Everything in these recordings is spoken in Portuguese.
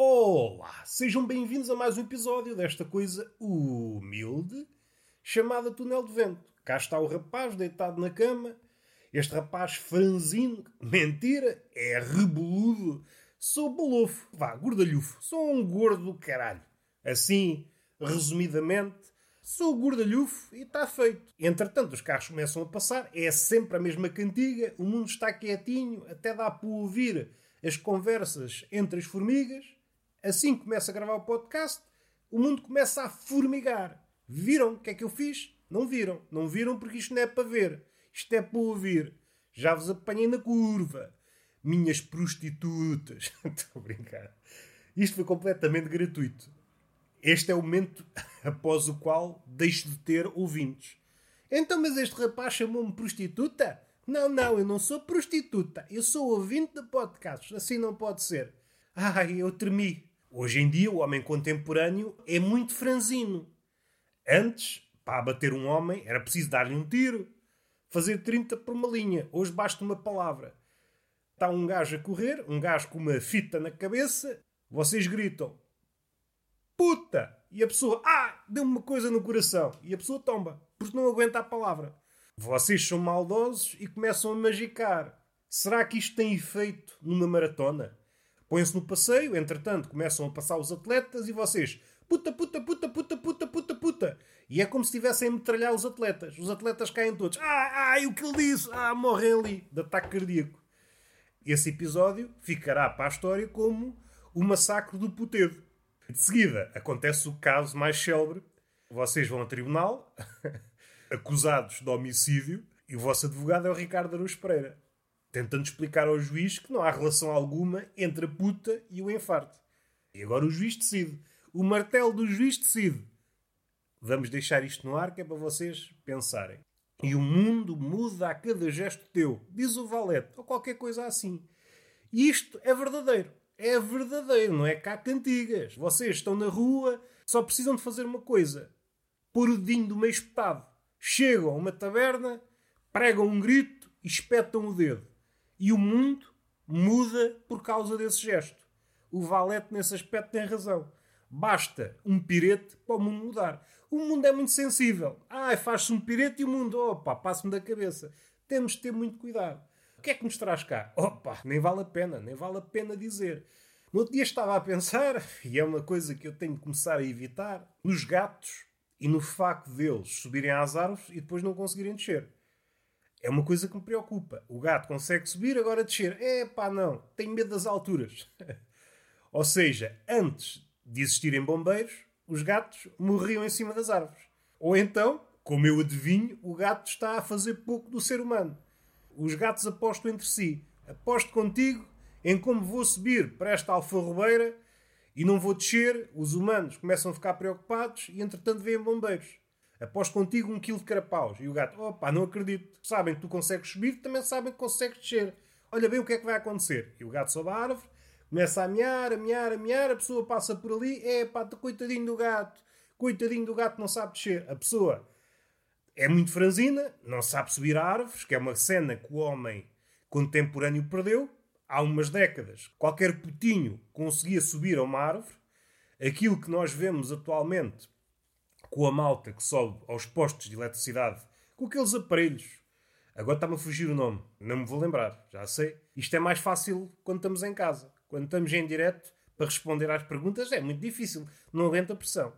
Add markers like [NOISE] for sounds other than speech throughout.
Olá, sejam bem-vindos a mais um episódio desta coisa humilde chamada Túnel de Vento. Cá está o rapaz deitado na cama. Este rapaz franzino, mentira, é rebeludo. Sou bolofo, vá, gordalhufo. Sou um gordo do caralho. Assim, resumidamente, sou gordalhufo e está feito. Entretanto, os carros começam a passar, é sempre a mesma cantiga, o mundo está quietinho, até dá para ouvir as conversas entre as formigas assim que começa a gravar o podcast, o mundo começa a formigar. Viram o que é que eu fiz? Não viram. Não viram porque isto não é para ver. Isto é para ouvir. Já vos apanhei na curva. Minhas prostitutas. [LAUGHS] Estou a brincar. Isto foi completamente gratuito. Este é o momento [LAUGHS] após o qual deixo de ter ouvintes. Então, mas este rapaz chamou-me prostituta? Não, não, eu não sou prostituta. Eu sou ouvinte de podcasts. Assim não pode ser. Ai, eu tremi. Hoje em dia, o homem contemporâneo é muito franzino. Antes, para abater um homem, era preciso dar-lhe um tiro. Fazer 30 por uma linha. Hoje basta uma palavra. Está um gajo a correr, um gajo com uma fita na cabeça. Vocês gritam: Puta! E a pessoa, ah, deu-me uma coisa no coração. E a pessoa tomba, porque não aguenta a palavra. Vocês são maldosos e começam a magicar. Será que isto tem efeito numa maratona? Põem-se no passeio, entretanto começam a passar os atletas e vocês puta, puta, puta, puta, puta, puta, puta. E é como se estivessem a metralhar os atletas. Os atletas caem todos. Ah, ai, o que ele disse? Ah, morrem ali, de ataque cardíaco. Esse episódio ficará para a história como o massacre do Putedo. De seguida, acontece o caso mais célebre. Vocês vão a tribunal, [LAUGHS] acusados de homicídio, e o vosso advogado é o Ricardo Araújo Pereira tentando explicar ao juiz que não há relação alguma entre a puta e o infarto. E agora o juiz decide. O martelo do juiz decide. Vamos deixar isto no ar que é para vocês pensarem. E o mundo muda a cada gesto teu, diz o Valete, ou qualquer coisa assim. E isto é verdadeiro. É verdadeiro, não é cá cantigas. Vocês estão na rua, só precisam de fazer uma coisa: pôr o dedinho do meio espetado. Chegam a uma taberna, pregam um grito e espetam o dedo. E o mundo muda por causa desse gesto. O Valete, nesse aspecto, tem razão. Basta um pirete para o mundo mudar. O mundo é muito sensível. Ai, faz-se um pirete e o mundo, opa, passa-me da cabeça. Temos de ter muito cuidado. O que é que nos traz cá? Opa, nem vale a pena, nem vale a pena dizer. No outro dia estava a pensar, e é uma coisa que eu tenho de começar a evitar, nos gatos e no facto deles subirem às árvores e depois não conseguirem descer. É uma coisa que me preocupa. O gato consegue subir, agora descer. É pá, não. Tenho medo das alturas. [LAUGHS] Ou seja, antes de existirem bombeiros, os gatos morriam em cima das árvores. Ou então, como eu adivinho, o gato está a fazer pouco do ser humano. Os gatos apostam entre si. Aposto contigo em como vou subir para esta alfarrobeira e não vou descer. Os humanos começam a ficar preocupados e, entretanto, vêm bombeiros. Após contigo um quilo de carapaus. E o gato, opa, não acredito. Sabem que tu consegues subir, também sabem que consegues descer. Olha bem o que é que vai acontecer. E o gato sobe a árvore, começa a mear, a mear, a a pessoa passa por ali, é pá, coitadinho do gato. Coitadinho do gato, não sabe descer. A pessoa é muito franzina, não sabe subir a árvores, que é uma cena que o homem contemporâneo perdeu. Há umas décadas, qualquer putinho conseguia subir a uma árvore. Aquilo que nós vemos atualmente com a malta que sobe aos postos de eletricidade com aqueles aparelhos. Agora está-me a fugir o nome, não me vou lembrar, já sei. Isto é mais fácil quando estamos em casa. Quando estamos em direto para responder às perguntas é muito difícil, não aguenta pressão.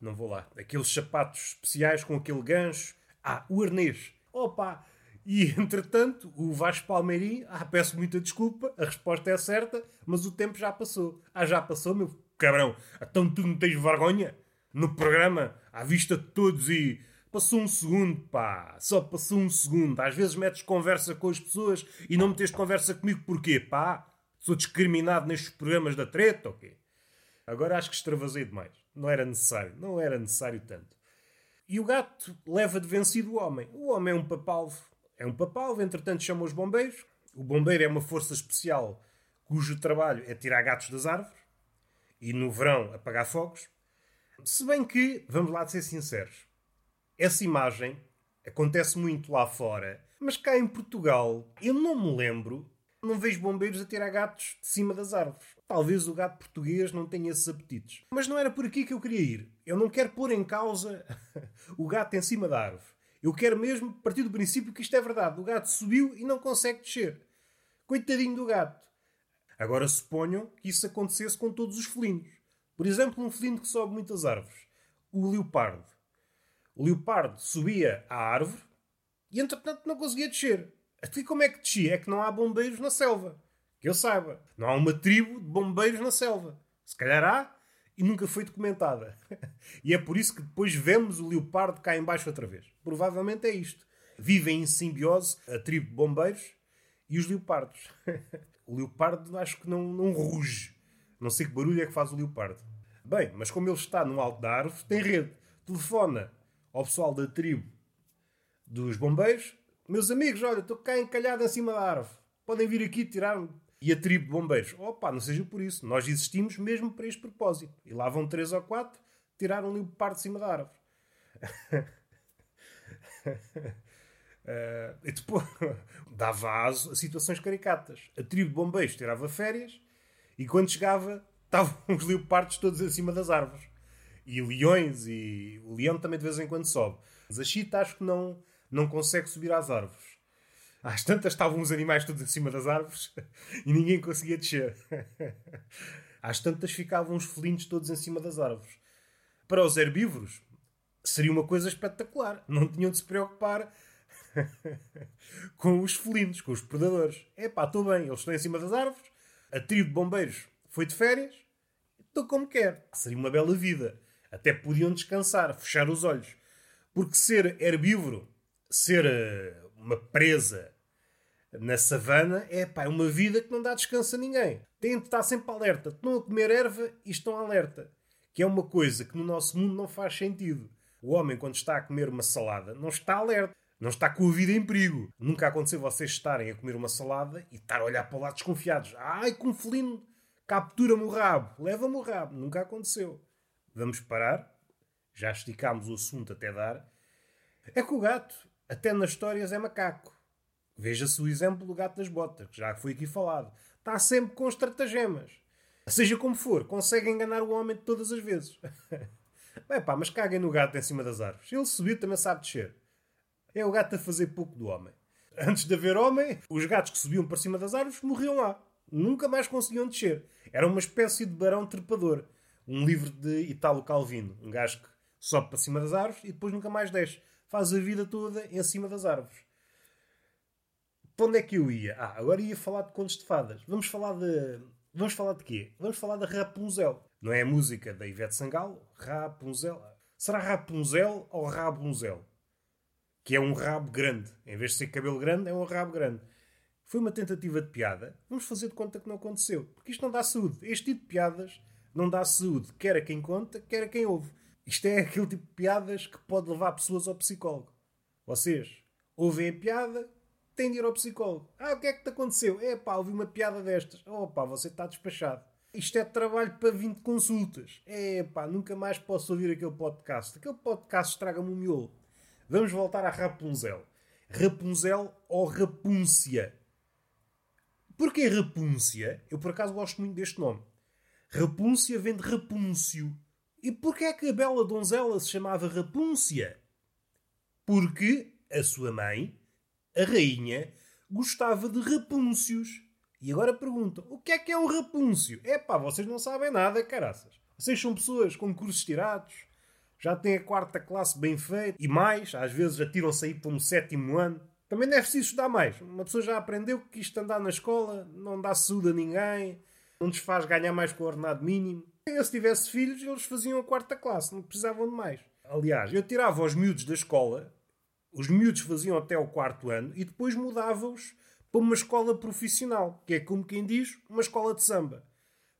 Não vou lá. Aqueles sapatos especiais com aquele gancho. Ah, o arnês. Opa! E [LAUGHS] entretanto, o Vasco Palmeirim, ah, peço muita desculpa, a resposta é certa, mas o tempo já passou. Ah, já passou, meu cabrão. Então tu não tens vergonha? No programa à vista de todos e passou um segundo, pá, só passou um segundo. Às vezes metes conversa com as pessoas e não metes conversa comigo porquê, pá? Sou discriminado nestes programas da treta, ok? Agora acho que extravasei demais. Não era necessário, não era necessário tanto. E o gato leva de vencido o homem. O homem é um papalvo. É um papalvo, entretanto chama os bombeiros. O bombeiro é uma força especial cujo trabalho é tirar gatos das árvores e no verão apagar fogos. Se bem que, vamos lá ser sinceros, essa imagem acontece muito lá fora, mas cá em Portugal eu não me lembro Não vejo bombeiros a tirar gatos de cima das árvores. Talvez o gato português não tenha esses apetites. Mas não era por aqui que eu queria ir. Eu não quero pôr em causa [LAUGHS] o gato em cima da árvore. Eu quero mesmo partir do princípio que isto é verdade. O gato subiu e não consegue descer. Coitadinho do gato. Agora suponham que isso acontecesse com todos os felinos. Por exemplo, um felino que sobe muitas árvores. O leopardo. O leopardo subia à árvore e, entretanto, não conseguia descer. Até como é que descia? É que não há bombeiros na selva. Que eu saiba. Não há uma tribo de bombeiros na selva. Se calhar há e nunca foi documentada. [LAUGHS] e é por isso que depois vemos o leopardo cá embaixo outra vez. Provavelmente é isto. Vivem em simbiose a tribo de bombeiros e os leopardos. [LAUGHS] o leopardo acho que não, não ruge. Não sei que barulho é que faz o leopardo. Bem, mas como ele está no alto da árvore, tem rede. Telefona ao pessoal da tribo dos bombeiros. Meus amigos, olha, estou cá encalhado em cima da árvore. Podem vir aqui tirar-me. E a tribo de bombeiros. Opa, não seja por isso. Nós existimos mesmo para este propósito. E lá vão três ou quatro tirar um leopardo de cima da árvore. Uh, [LAUGHS] e depois [LAUGHS] dava aso a situações caricatas. A tribo de bombeiros tirava férias e quando chegava [LAUGHS] estavam os leopardos todos em cima das árvores. E leões, e o leão também de vez em quando sobe. Mas a chita acho que não, não consegue subir às árvores. Às tantas estavam os animais todos em cima das árvores [LAUGHS] e ninguém conseguia descer. [LAUGHS] Às tantas ficavam os felinos todos em cima das árvores. Para os herbívoros seria uma coisa espetacular. Não tinham de se preocupar com os felinos, com os predadores. É pá, estou bem, eles estão em cima das árvores, a tribo de bombeiros foi de férias, estou como quer. Seria uma bela vida. Até podiam descansar, fechar os olhos. Porque ser herbívoro, ser uh, uma presa na savana, é pá, é uma vida que não dá descanso a ninguém. Têm de estar sempre alerta. Estão a comer erva e estão alerta. Que é uma coisa que no nosso mundo não faz sentido. O homem, quando está a comer uma salada, não está alerta. Não está com a vida em perigo. Nunca aconteceu vocês estarem a comer uma salada e estar a olhar para lado desconfiados. Ai, com um felino captura-me o rabo, leva-me o rabo. Nunca aconteceu. Vamos parar. Já esticámos o assunto até dar. É que o gato, até nas histórias, é macaco. Veja-se o exemplo do gato das botas, que já foi aqui falado. Está sempre com estratagemas. Seja como for, consegue enganar o homem todas as vezes. [LAUGHS] Bem pá, mas caguem no gato em cima das árvores. Ele subiu também sabe descer. É o gato a fazer pouco do homem. Antes de haver homem, os gatos que subiam para cima das árvores morriam lá. Nunca mais conseguiam descer. Era uma espécie de barão trepador. Um livro de Italo Calvino. Um gajo que sobe para cima das árvores e depois nunca mais desce. Faz a vida toda em cima das árvores. Para onde é que eu ia? Ah, agora ia falar de contos de fadas. Vamos falar de. Vamos falar de quê? Vamos falar da Rapunzel. Não é a música da Ivete Sangalo? Rapunzel. Será Rapunzel ou Rabunzel? Que é um rabo grande. Em vez de ser cabelo grande, é um rabo grande. Foi uma tentativa de piada. Vamos fazer de conta que não aconteceu. Porque isto não dá saúde. Este tipo de piadas não dá saúde, quer a quem conta, quer a quem ouve. Isto é aquele tipo de piadas que pode levar pessoas ao psicólogo. Vocês ouvem a piada, têm de ir ao psicólogo. Ah, o que é que te aconteceu? É pá, ouvi uma piada destas. Oh pá, você está despachado. Isto é trabalho para 20 consultas. É pá, nunca mais posso ouvir aquele podcast. Aquele podcast estraga-me o miolo. Vamos voltar a Rapunzel. Rapunzel ou Rapúncia? Porquê Rapúncia? Eu por acaso gosto muito deste nome. Rapúncia vem de Rapúncio. E porquê é que a bela donzela se chamava Rapúncia? Porque a sua mãe, a rainha, gostava de rapúncios. E agora perguntam: o que é que é um rapúncio? É pá, vocês não sabem nada, caraças. Vocês são pessoas com cursos tirados, já têm a quarta classe bem feita e mais, às vezes atiram-se aí para um sétimo ano. Também deve-se estudar mais. Uma pessoa já aprendeu que isto andar na escola não dá saúde a ninguém, não nos faz ganhar mais com o ordenado mínimo. Eu, se tivesse filhos, eles faziam a quarta classe, não precisavam de mais. Aliás, eu tirava os miúdos da escola, os miúdos faziam até o quarto ano e depois mudava-os para uma escola profissional, que é como quem diz, uma escola de samba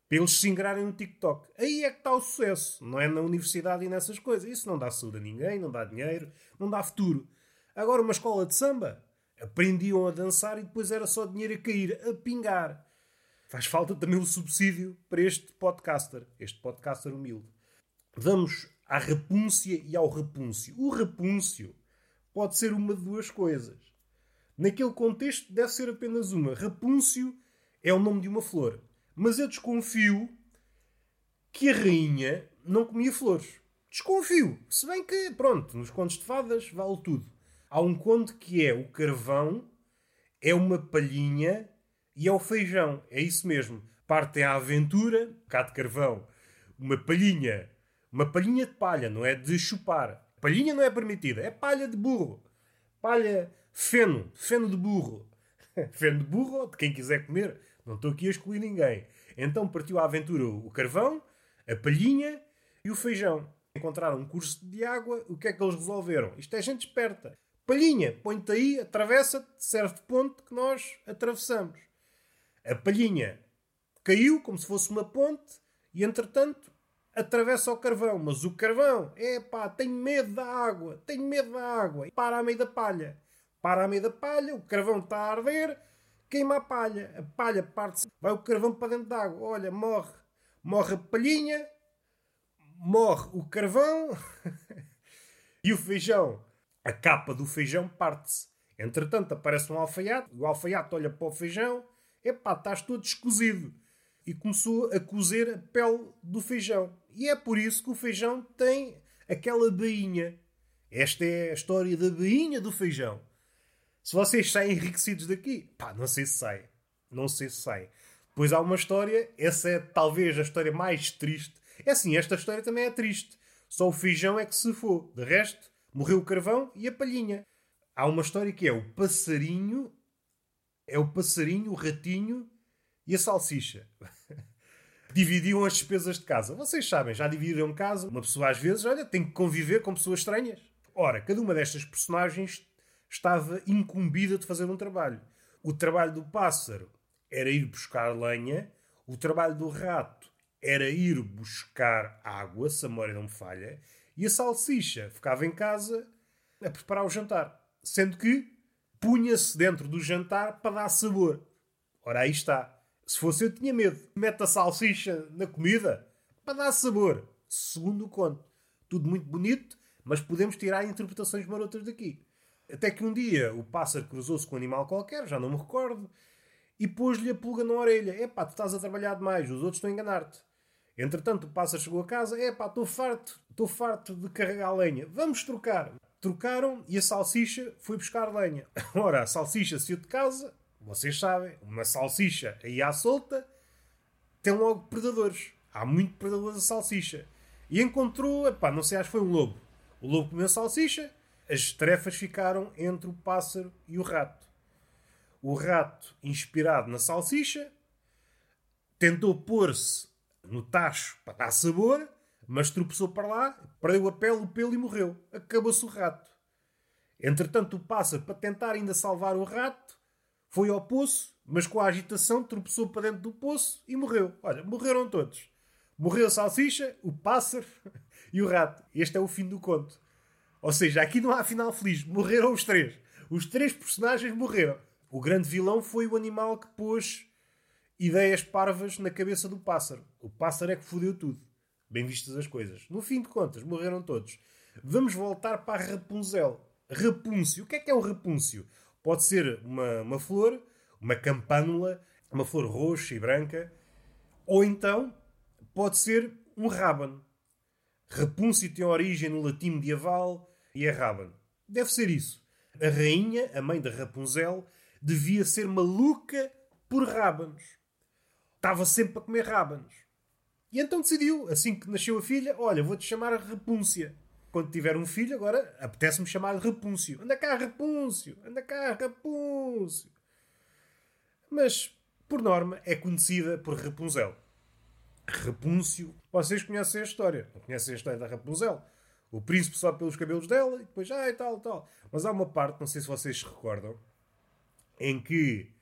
para eles se ingrarem no TikTok. Aí é que está o sucesso, não é na universidade e nessas coisas. Isso não dá saúde a ninguém, não dá dinheiro, não dá futuro. Agora, uma escola de samba, aprendiam a dançar e depois era só dinheiro a cair, a pingar. Faz falta também o subsídio para este podcaster, este podcaster humilde. Vamos à repúncia e ao repúncio. O repúncio pode ser uma de duas coisas. Naquele contexto deve ser apenas uma. Rapúncio é o nome de uma flor. Mas eu desconfio que a rainha não comia flores. Desconfio. Se bem que, pronto, nos contos de fadas vale tudo. Há um conto que é o carvão, é uma palhinha e é o feijão. É isso mesmo. Partem à aventura, um bocado de carvão, uma palhinha. Uma palhinha de palha, não é de chupar. Palhinha não é permitida, é palha de burro. Palha Feno, feno de burro. [LAUGHS] feno de burro, de quem quiser comer. Não estou aqui a excluir ninguém. Então partiu à aventura o carvão, a palhinha e o feijão. Encontraram um curso de água, o que é que eles resolveram? Isto é gente esperta. Palhinha, põe-te aí, atravessa-te, serve de ponte que nós atravessamos. A palhinha caiu como se fosse uma ponte e, entretanto, atravessa o carvão. Mas o carvão, é pá, tenho medo da água, tenho medo da água. E para a meio da palha para a meio da palha, o carvão está a arder, queima a palha, a palha parte-se, vai o carvão para dentro da água, olha, morre, morre a palhinha, morre o carvão [LAUGHS] e o feijão, a capa do feijão parte-se. Entretanto aparece um alfaiate, o alfaiate olha para o feijão, epá, estás todo escozido. E começou a cozer a pele do feijão. E é por isso que o feijão tem aquela bainha. Esta é a história da bainha do feijão. Se vocês saem enriquecidos daqui, pá, não sei se sai. Não sei se sai. Depois há uma história, essa é talvez a história mais triste. É assim, esta história também é triste. Só o feijão é que se for. De resto, morreu o carvão e a palhinha. Há uma história que é o passarinho, é o passarinho, o ratinho e a salsicha. [LAUGHS] Dividiam as despesas de casa. Vocês sabem, já dividiram casa. Uma pessoa às vezes, olha, tem que conviver com pessoas estranhas. Ora, cada uma destas personagens estava incumbida de fazer um trabalho. O trabalho do pássaro era ir buscar lenha, o trabalho do rato era ir buscar água, se a memória não me falha, e a salsicha ficava em casa a preparar o jantar. Sendo que punha-se dentro do jantar para dar sabor. Ora, aí está. Se fosse eu, tinha medo. Mete a salsicha na comida para dar sabor. Segundo o conto. Tudo muito bonito, mas podemos tirar interpretações marotas daqui. Até que um dia o pássaro cruzou-se com um animal qualquer, já não me recordo, e pôs-lhe a pulga na orelha. Epá, tu estás a trabalhar demais, os outros estão a enganar-te. Entretanto, o pássaro chegou a casa. Epá, estou farto, estou farto de carregar lenha. Vamos trocar. Trocaram e a salsicha foi buscar lenha. [LAUGHS] Ora, a salsicha saiu de casa, vocês sabem, uma salsicha aí à solta tem logo predadores. Há muito predadores a salsicha. E encontrou, epá, não sei, acho que foi um lobo. O lobo comeu a salsicha, as tarefas ficaram entre o pássaro e o rato. O rato, inspirado na salsicha, tentou pôr-se no tacho para dar sabor, mas tropeçou para lá, perdeu a pele, o pelo e morreu. Acabou-se o rato. Entretanto, o pássaro, para tentar ainda salvar o rato, foi ao poço, mas com a agitação tropeçou para dentro do poço e morreu. Olha, morreram todos. Morreu a salsicha, o pássaro [LAUGHS] e o rato. Este é o fim do conto. Ou seja, aqui não há final feliz. Morreram os três. Os três personagens morreram. O grande vilão foi o animal que pôs ideias parvas na cabeça do pássaro. O pássaro é que fodeu tudo. Bem vistas as coisas. No fim de contas, morreram todos. Vamos voltar para Rapunzel. Rapúncio. O que é que é um rapúncio? Pode ser uma, uma flor, uma campânula, uma flor roxa e branca, ou então pode ser um rábano. Rapúncio tem origem no latim medieval e é Raban. Deve ser isso. A rainha, a mãe da Rapunzel, devia ser maluca por rábanos. Estava sempre a comer rábanos. E então decidiu, assim que nasceu a filha, olha, vou-te chamar Rapúncia. Quando tiver um filho, agora apetece-me chamar Rapúncio. Anda cá, Rapúncio! Anda cá, Rapúncio! Mas, por norma, é conhecida por Rapunzel. Rapúncio. Vocês conhecem a história. Não conhecem a história da Rapunzel? O príncipe sobe pelos cabelos dela e depois, ah, e tal, tal. Mas há uma parte, não sei se vocês se recordam, em que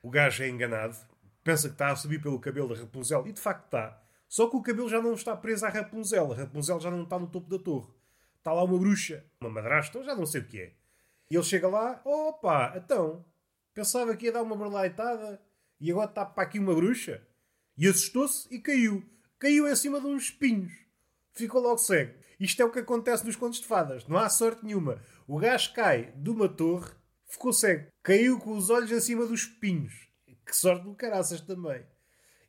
o gajo é enganado, pensa que está a subir pelo cabelo da Rapunzel e de facto está. Só que o cabelo já não está preso à Rapunzel. A Rapunzel já não está no topo da torre. Está lá uma bruxa, uma madrasta, já não sei o que é. E ele chega lá, opa, então, pensava que ia dar uma berlaitada e agora está para aqui uma bruxa. E assustou-se e caiu. Caiu em cima de uns espinhos. Ficou logo cego. Isto é o que acontece nos contos de fadas. Não há sorte nenhuma. O gajo cai de uma torre, ficou cego. Caiu com os olhos acima dos espinhos. Que sorte do caraças também.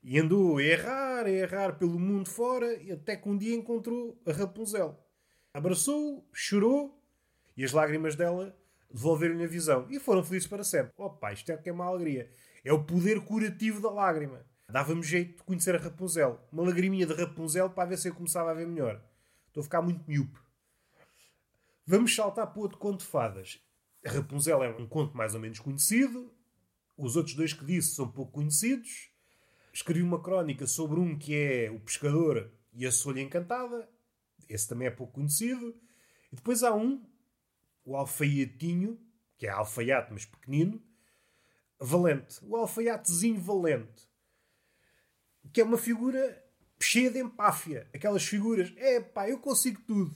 E andou a errar, a errar pelo mundo fora, até que um dia encontrou a Rapunzel. Abraçou-o, chorou, e as lágrimas dela devolveram-lhe a visão. E foram felizes para sempre. Opa, isto é que é uma alegria. É o poder curativo da lágrima. Dava-me jeito de conhecer a Rapunzel. Uma lagriminha de Rapunzel para ver se eu começava a ver melhor. Estou a ficar muito miúpe. Vamos saltar para outro conto de fadas. Rapunzel é um conto mais ou menos conhecido. Os outros dois que disse são pouco conhecidos. Escrevi uma crónica sobre um que é o pescador e a solha encantada. Esse também é pouco conhecido. E depois há um, o alfaiatinho, que é alfaiate, mas pequenino, valente. O alfaiatezinho valente que é uma figura cheia de empáfia. Aquelas figuras, é pá, eu consigo tudo.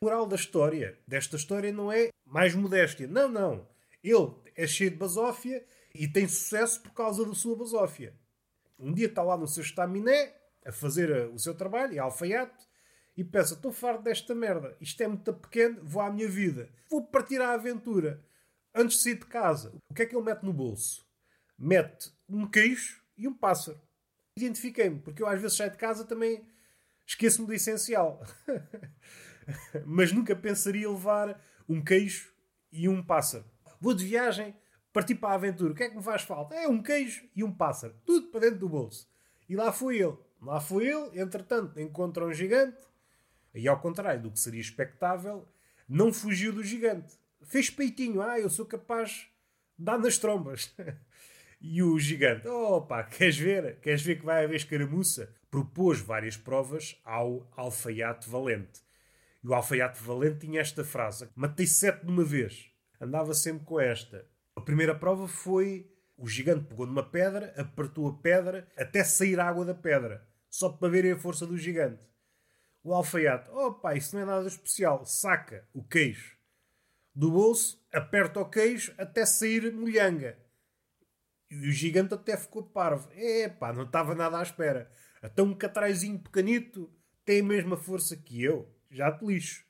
A moral da história, desta história, não é mais modéstia. Não, não. Ele é cheio de basófia e tem sucesso por causa da sua basófia. Um dia está lá no seu estaminé a fazer eh, o seu trabalho, é alfaiate, e pensa: estou farto desta merda, isto é muito pequeno, vou à minha vida, vou partir à aventura. Antes de sair de casa, o que é que ele mete no bolso? Mete um queijo e um pássaro identifiquei-me, porque eu às vezes saio de casa também esqueço-me do essencial. [LAUGHS] Mas nunca pensaria levar um queijo e um pássaro. Vou de viagem, parti para a aventura. O que é que me faz falta? É um queijo e um pássaro. Tudo para dentro do bolso. E lá foi ele. Lá foi ele, entretanto, encontra um gigante. E ao contrário do que seria expectável, não fugiu do gigante. Fez peitinho. Ah, eu sou capaz de dar nas trombas. [LAUGHS] E o gigante, opa, queres ver? Queres ver que vai haver escaramuça? Propôs várias provas ao alfaiate valente. E o alfaiate valente tinha esta frase: Matei sete de uma vez. Andava sempre com esta. A primeira prova foi: o gigante pegou numa pedra, apertou a pedra até sair água da pedra, só para verem a força do gigante. O alfaiate: opa, isso não é nada especial. Saca o queijo do bolso, aperta o queijo até sair molhanga e o gigante até ficou parvo. É pá, não estava nada à espera. Até um catraizinho pequenito tem a mesma força que eu. Já te lixo.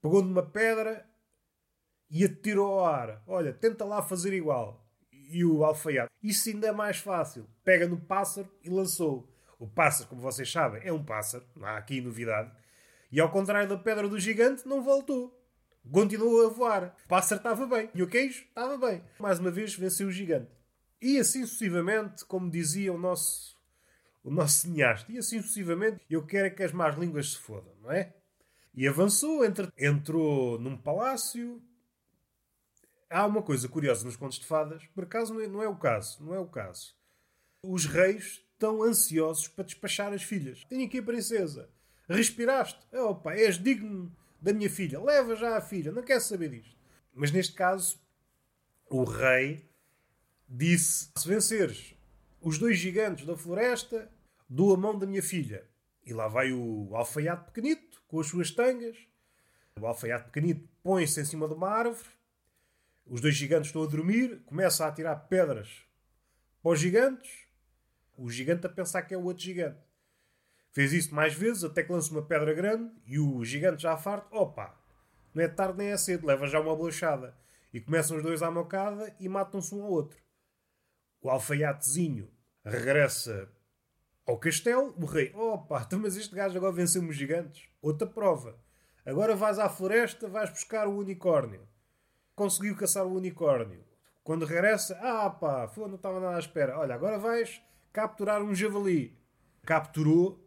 Pegou numa pedra e atirou ao ar. Olha, tenta lá fazer igual. E o alfaiate. Isso ainda é mais fácil. Pega no pássaro e lançou. O pássaro, como vocês sabem, é um pássaro. Não há aqui novidade. E ao contrário da pedra do gigante, não voltou. Continuou a voar. O pássaro estava bem. E o queijo estava bem. Mais uma vez venceu o gigante. E assim sucessivamente, como dizia o nosso, o nosso cineasta, e assim sucessivamente, eu quero é que as más línguas se fodam, não é? E avançou, entre, entrou num palácio. Há uma coisa curiosa nos contos de fadas, por acaso não é, não é o caso, não é o caso. Os reis estão ansiosos para despachar as filhas. Tenho aqui a princesa. Respiraste? Opa, és digno da minha filha. Leva já a filha, não quero saber disto. Mas neste caso, o rei disse: Se venceres os dois gigantes da floresta, dou a mão da minha filha. E lá vai o alfaiate pequenito, com as suas tangas. O alfaiate pequenito põe-se em cima de uma árvore. Os dois gigantes estão a dormir, começa a atirar pedras para os gigantes. O gigante a pensar que é o outro gigante. Fez isso mais vezes, até que lança uma pedra grande e o gigante já farto, opa, não é tarde nem é cedo, leva já uma bolachada. E começam os dois à mocada e matam-se um ao outro. O alfaiatezinho regressa ao castelo. O rei, opa, então, mas este gajo agora venceu os gigantes. Outra prova. Agora vais à floresta, vais buscar o unicórnio. Conseguiu caçar o unicórnio. Quando regressa, ah pá, não estava nada à espera. Olha, agora vais capturar um javali. Capturou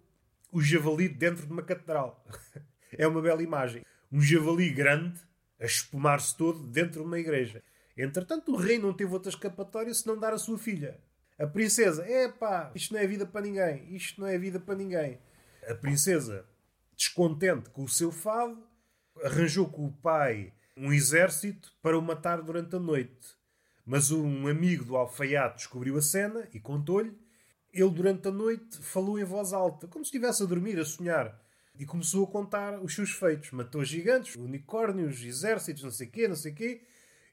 o javali dentro de uma catedral. [LAUGHS] é uma bela imagem. Um javali grande a espumar-se todo dentro de uma igreja. Entretanto, o rei não teve outra escapatória senão dar a sua filha. A princesa, epá, isto não é vida para ninguém, isto não é vida para ninguém. A princesa, descontente com o seu fado, arranjou com o pai um exército para o matar durante a noite. Mas um amigo do alfaiate descobriu a cena e contou-lhe. Ele, durante a noite, falou em voz alta, como se estivesse a dormir, a sonhar. E começou a contar os seus feitos. Matou gigantes, unicórnios, exércitos, não sei quê, não sei quê.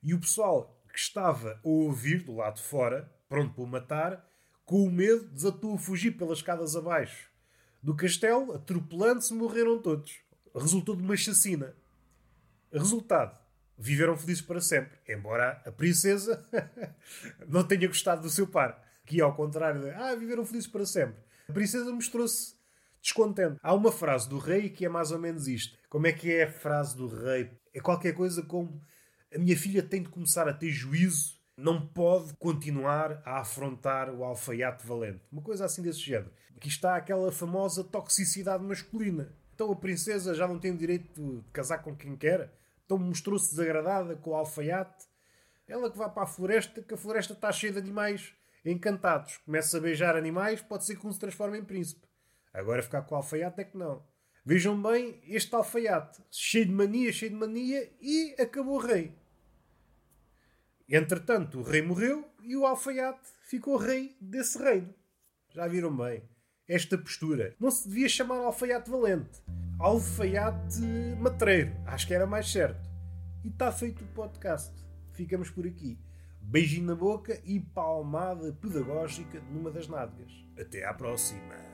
E o pessoal que estava a ouvir do lado de fora, pronto para o matar, com o medo, desatou a fugir pelas escadas abaixo do castelo, atropelando-se, morreram todos. Resultou de uma chacina. Resultado: viveram felizes para sempre. Embora a princesa [LAUGHS] não tenha gostado do seu par. Que ao contrário de, ah, viveram felizes para sempre. A princesa mostrou-se descontente. Há uma frase do rei que é mais ou menos isto. Como é que é a frase do rei? É qualquer coisa como a minha filha tem de começar a ter juízo, não pode continuar a afrontar o alfaiate valente. Uma coisa assim desse género. Aqui está aquela famosa toxicidade masculina. Então a princesa já não tem o direito de casar com quem quer, então mostrou-se desagradada com o alfaiate. Ela que vai para a floresta, que a floresta está cheia de animais encantados. Começa a beijar animais, pode ser que um se transforme em príncipe. Agora ficar com o alfaiate é que não. Vejam bem este alfaiate, cheio de mania, cheio de mania, e acabou o rei. Entretanto, o rei morreu e o alfaiate ficou rei desse reino. Já viram bem? Esta postura. Não se devia chamar alfaiate valente. Alfaiate matreiro. Acho que era mais certo. E está feito o podcast. Ficamos por aqui. Beijinho na boca e palmada pedagógica numa das nádegas. Até à próxima.